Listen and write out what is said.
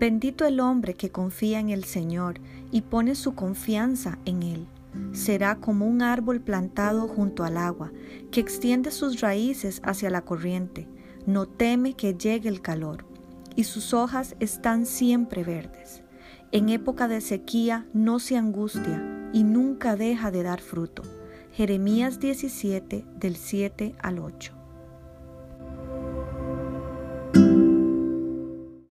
Bendito el hombre que confía en el Señor y pone su confianza en Él. Será como un árbol plantado junto al agua, que extiende sus raíces hacia la corriente, no teme que llegue el calor, y sus hojas están siempre verdes. En época de sequía no se angustia y nunca deja de dar fruto. Jeremías 17 del 7 al 8.